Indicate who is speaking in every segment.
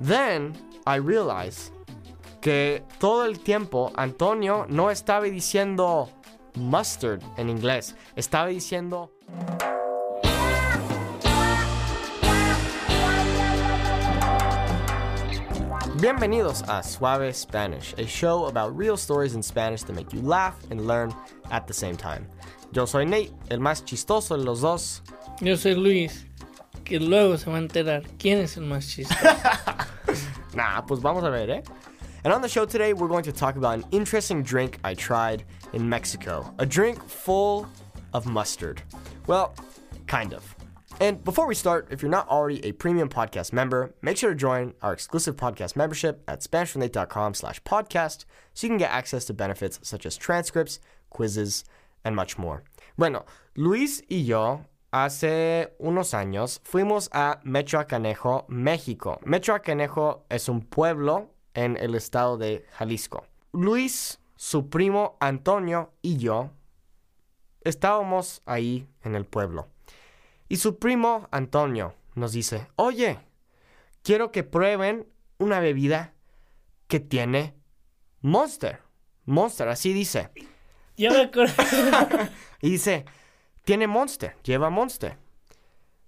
Speaker 1: Then I realize que todo el tiempo Antonio no estaba diciendo mustard en inglés, estaba diciendo Bienvenidos a Suave Spanish, a show about real stories in Spanish that make you laugh and learn at the same time. Yo soy Nate, el más chistoso de los dos.
Speaker 2: Yo soy Luis, que luego se va a enterar quién es el más chistoso.
Speaker 1: Nah, pues vamos a ver, eh? And on the show today, we're going to talk about an interesting drink I tried in Mexico. A drink full of mustard. Well, kind of. And before we start, if you're not already a premium podcast member, make sure to join our exclusive podcast membership at SpanishWithNate.com slash podcast so you can get access to benefits such as transcripts, quizzes, and much more. Bueno, Luis y yo hace unos años fuimos a Mechoacanejo, México. Mechoacanejo es un pueblo en el estado de Jalisco. Luis, su primo Antonio y yo estábamos ahí en el pueblo. Y su primo Antonio nos dice, oye, quiero que prueben una bebida que tiene Monster. Monster, así dice.
Speaker 2: Ya me acuerdo.
Speaker 1: Y dice, tiene Monster, lleva Monster.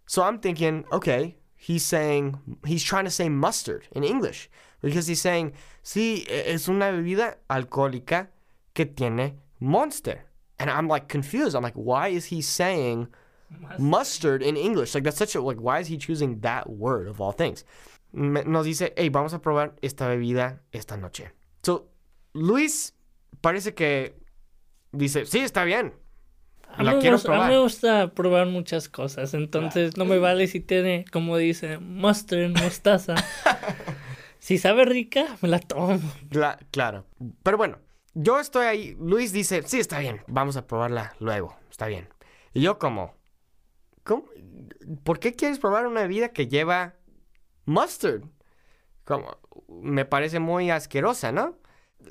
Speaker 1: So I'm thinking, okay, he's saying, he's trying to say mustard in English. Because he's saying, sí, es una bebida alcohólica que tiene Monster. And I'm like confused. I'm like, why is he saying mustard in English? Like, that's such a, like, why is he choosing that word of all things? Nos dice, hey, vamos a probar esta bebida esta noche. So, Luis parece que dice, sí, está bien.
Speaker 2: A mí,
Speaker 1: La
Speaker 2: me
Speaker 1: quiero
Speaker 2: gusta, a mí
Speaker 1: probar.
Speaker 2: me gusta probar muchas cosas, entonces no me vale si tiene, como dice, mustard, mostaza. si sabe rica, me la tomo.
Speaker 1: Cla- claro. Pero bueno, yo estoy ahí. Luis dice, sí, está bien, vamos a probarla luego, está bien. Y yo como, ¿cómo? ¿por qué quieres probar una bebida que lleva mustard? Como, me parece muy asquerosa, ¿no?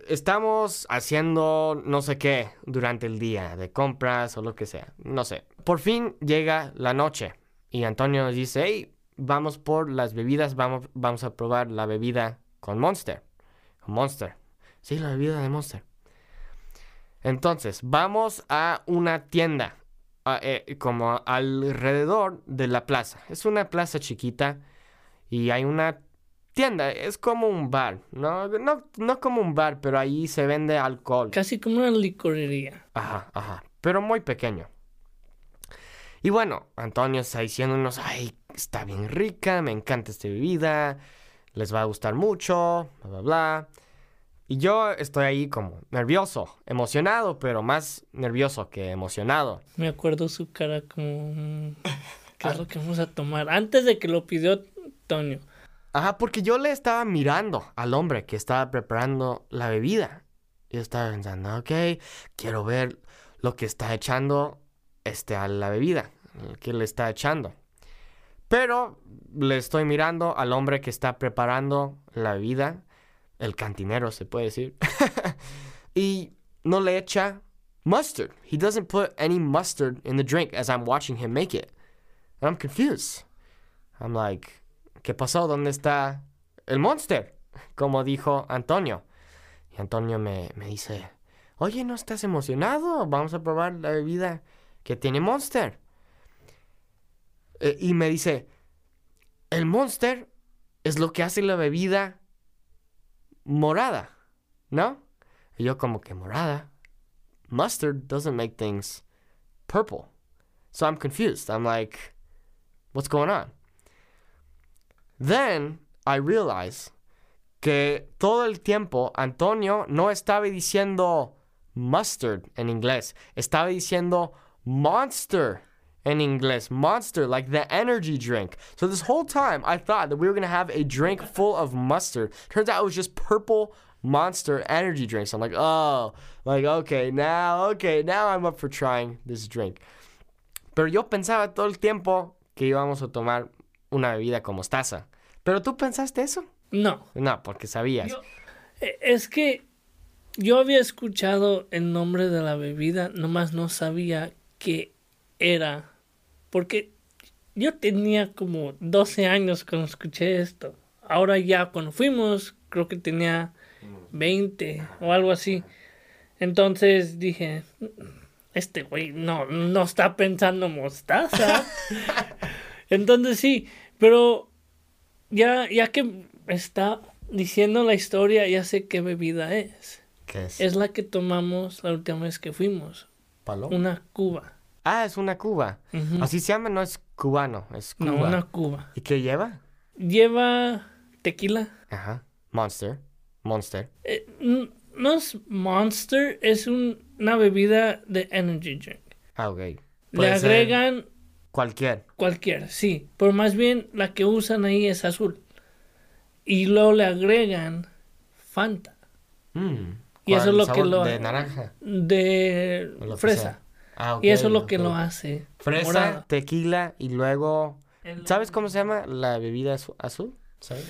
Speaker 1: Estamos haciendo no sé qué durante el día, de compras o lo que sea, no sé. Por fin llega la noche y Antonio nos dice, hey, vamos por las bebidas, vamos, vamos a probar la bebida con Monster. Monster. Sí, la bebida de Monster. Entonces, vamos a una tienda, eh, como alrededor de la plaza. Es una plaza chiquita y hay una tienda, es como un bar, no, no, no como un bar, pero ahí se vende alcohol.
Speaker 2: Casi como una licorería.
Speaker 1: Ajá, ajá, pero muy pequeño. Y bueno, Antonio está diciéndonos, ay, está bien rica, me encanta esta bebida, les va a gustar mucho, bla, bla, bla. Y yo estoy ahí como nervioso, emocionado, pero más nervioso que emocionado.
Speaker 2: Me acuerdo su cara como... mm, ¿Qué es lo que vamos a tomar? Antes de que lo pidió Antonio.
Speaker 1: Ajá, porque yo le estaba mirando al hombre que estaba preparando la bebida. Yo estaba pensando, ok, quiero ver lo que está echando este, a la bebida, que le está echando. Pero le estoy mirando al hombre que está preparando la bebida, el cantinero se puede decir, y no le echa mustard. He doesn't put any mustard in the drink as I'm watching him make it. And I'm confused. I'm like, ¿qué pasó? ¿Dónde está el monster? Como dijo Antonio. Y Antonio me, me dice, oye, ¿no estás emocionado? Vamos a probar la bebida que tiene monster. Eh, y me dice, el monster es lo que hace la bebida morada, ¿no? Y yo como que morada. Mustard doesn't make things purple. So I'm confused. I'm like, what's going on? Then I realize que todo el tiempo Antonio no estaba diciendo mustard en inglés, estaba diciendo monster in English. Monster, like the energy drink. So this whole time, I thought that we were gonna have a drink full of mustard. Turns out it was just purple monster energy drinks. I'm like, oh, like okay, now, okay, now I'm up for trying this drink. Pero yo pensaba todo el tiempo que íbamos a tomar una bebida con mostaza. ¿Pero tú pensaste eso?
Speaker 2: No.
Speaker 1: No, porque sabías.
Speaker 2: Yo- Eh, Es que yo había escuchado el nombre de la bebida, nomás no sabía qué era. Porque yo tenía como 12 años cuando escuché esto. Ahora ya cuando fuimos, creo que tenía 20 o algo así. Entonces dije, este güey no, no está pensando mostaza. Entonces sí, pero ya, ya que está diciendo la historia, ya sé qué bebida es.
Speaker 1: ¿Qué es?
Speaker 2: Es la que tomamos la última vez que fuimos.
Speaker 1: ¿Palo?
Speaker 2: Una cuba.
Speaker 1: Ah, es una cuba. Así se llama, no es cubano, es cuba.
Speaker 2: No, una cuba.
Speaker 1: ¿Y qué lleva?
Speaker 2: Lleva tequila.
Speaker 1: Ajá. Monster. Monster.
Speaker 2: Eh, no es Monster, es un- una bebida de energy drink.
Speaker 1: Ah, ok.
Speaker 2: Le
Speaker 1: ser Cualquier.
Speaker 2: cualquiera, sí. Pero más bien la que usan ahí es azul. Y luego le agregan Fanta.
Speaker 1: Mm.
Speaker 2: Y eso
Speaker 1: ¿Cuál
Speaker 2: es lo que lo-
Speaker 1: De naranja.
Speaker 2: De fresa.
Speaker 1: Ah,
Speaker 2: Y eso es lo que lo hace.
Speaker 1: Fresa,
Speaker 2: morado.
Speaker 1: tequila y luego...
Speaker 2: El-
Speaker 1: ¿Sabes cómo se llama la bebida azu- azul? ¿Sabes?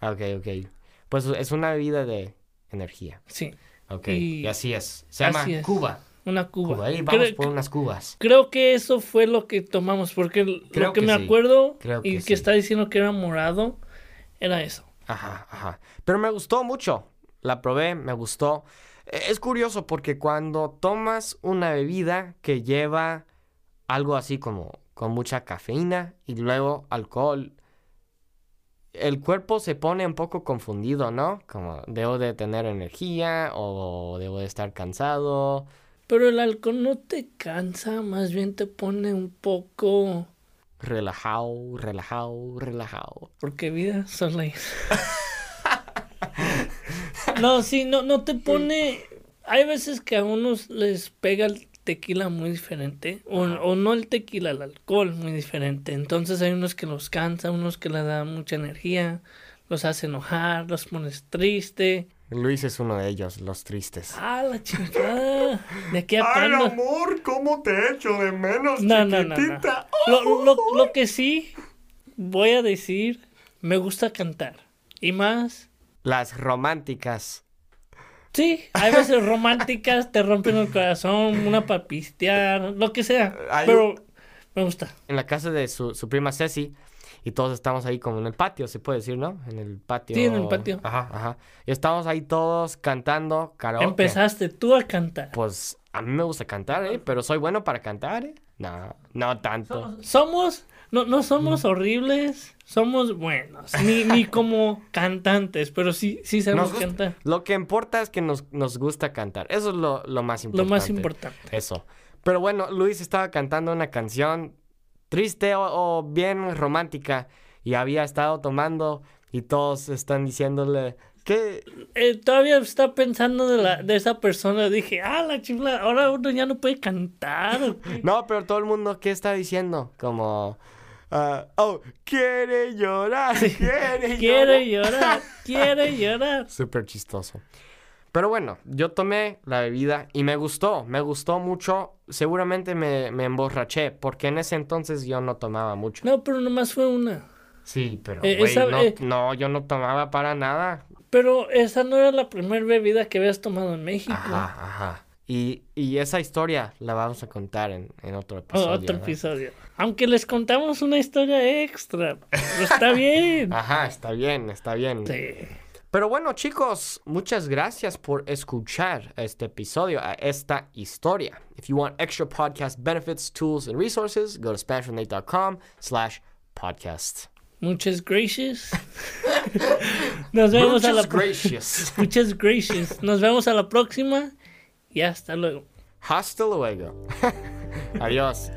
Speaker 1: Ah, Ok, ok. Pues es una bebida de energía.
Speaker 2: Sí,
Speaker 1: Ok.
Speaker 2: Y-
Speaker 1: Y, así es. Se
Speaker 2: así
Speaker 1: llama
Speaker 2: es.
Speaker 1: Cuba.
Speaker 2: Una cuba.
Speaker 1: Cuba. Ahí vamos
Speaker 2: Creo-
Speaker 1: por unas cubas.
Speaker 2: Creo que eso fue lo que tomamos, porque
Speaker 1: Creo
Speaker 2: lo que,
Speaker 1: que
Speaker 2: me
Speaker 1: sí.
Speaker 2: acuerdo
Speaker 1: Creo
Speaker 2: y
Speaker 1: que sí.
Speaker 2: está diciendo que era morado era eso.
Speaker 1: Ajá, ajá. Pero me gustó mucho. La probé, me gustó. Eh, Es curioso porque cuando tomas una bebida que lleva algo así como con mucha cafeína y luego alcohol, el cuerpo se pone un poco confundido, ¿no? Como debo de tener energía o debo de estar cansado.
Speaker 2: Pero el alcohol no te cansa, más bien te pone un poco...
Speaker 1: Relajado, relajado, relajado.
Speaker 2: Porque vida solo no, sí, no, no te pone... Hay veces que a unos les pega el tequila muy diferente, o, o no el tequila, el alcohol muy diferente. Entonces hay unos que los cansa, unos que les da mucha energía, los hace enojar, los pones triste.
Speaker 1: Luis es uno de ellos, los tristes.
Speaker 2: Ah, la chingada. De aquí aprendo.
Speaker 1: amor, ¿cómo te echo de menos,
Speaker 2: No, no, no, no. Lo, lo, lo que sí voy a decir, me gusta cantar. Y más,
Speaker 1: Las románticas.
Speaker 2: sí, hay veces románticas, te rompen el corazón, una para pistear, lo que sea.
Speaker 1: Hay
Speaker 2: Pero me gusta.
Speaker 1: En la casa de su, su prima Ceci. Y todos estamos ahí como en el patio, se puede decir, ¿no? En el patio.
Speaker 2: Sí, en el patio.
Speaker 1: Ajá, ajá. Y estamos ahí todos cantando karaoke.
Speaker 2: Empezaste tú a cantar.
Speaker 1: Pues a mí me gusta cantar, ¿eh? Pero soy bueno para cantar, ¿eh? No, no tanto.
Speaker 2: Somos, no, no somos horribles, somos buenos. Ni, ni como cantantes, pero sí, sí sabemos
Speaker 1: gusta-
Speaker 2: cantar.
Speaker 1: Lo que importa es que nos, nos gusta cantar. Eso es lo, lo más
Speaker 2: Lo
Speaker 1: importante.
Speaker 2: más importante.
Speaker 1: Eso. Pero bueno, Luis estaba cantando una canción triste o, o bien romántica y había estado tomando y todos están diciéndole que
Speaker 2: Eh, todavía está pensando de, la, de esa persona. Dije, ah, la chifla, ahora uno ya no puede cantar. ¿o qué?".
Speaker 1: no, pero todo el mundo qué está diciendo como ah, oh quiere llorar, quiere
Speaker 2: Quiere
Speaker 1: llorar.
Speaker 2: llorar, quiere llorar.
Speaker 1: Súper chistoso. Pero bueno, yo tomé la bebida y me gustó, me gustó mucho. Seguramente me, me emborraché porque en ese entonces yo no tomaba mucho.
Speaker 2: No, pero nomás fue una.
Speaker 1: Sí, pero
Speaker 2: Eh, esa-
Speaker 1: no,
Speaker 2: eh.
Speaker 1: no, yo no tomaba para nada.
Speaker 2: Pero esa no era la primera bebida que habías tomado en México.
Speaker 1: Ajá, ajá. Y, y esa historia la vamos a contar en, en otro
Speaker 2: Oh,
Speaker 1: episodio.
Speaker 2: otro episodio. Aunque les contamos una historia extra. pero está bien.
Speaker 1: Ajá, está bien, está bien.
Speaker 2: Sí.
Speaker 1: Pero bueno, chicos, muchas gracias por escuchar este episodio, a esta historia. If you want extra podcast benefits, tools, and resources, go to SpanishWithNate.com slash podcast.
Speaker 2: Muchas gracias. Nos vemos a la
Speaker 1: gracias.
Speaker 2: Muchas gracias. Nos vemos a la próxima y hasta luego.
Speaker 1: Hasta luego. Adiós.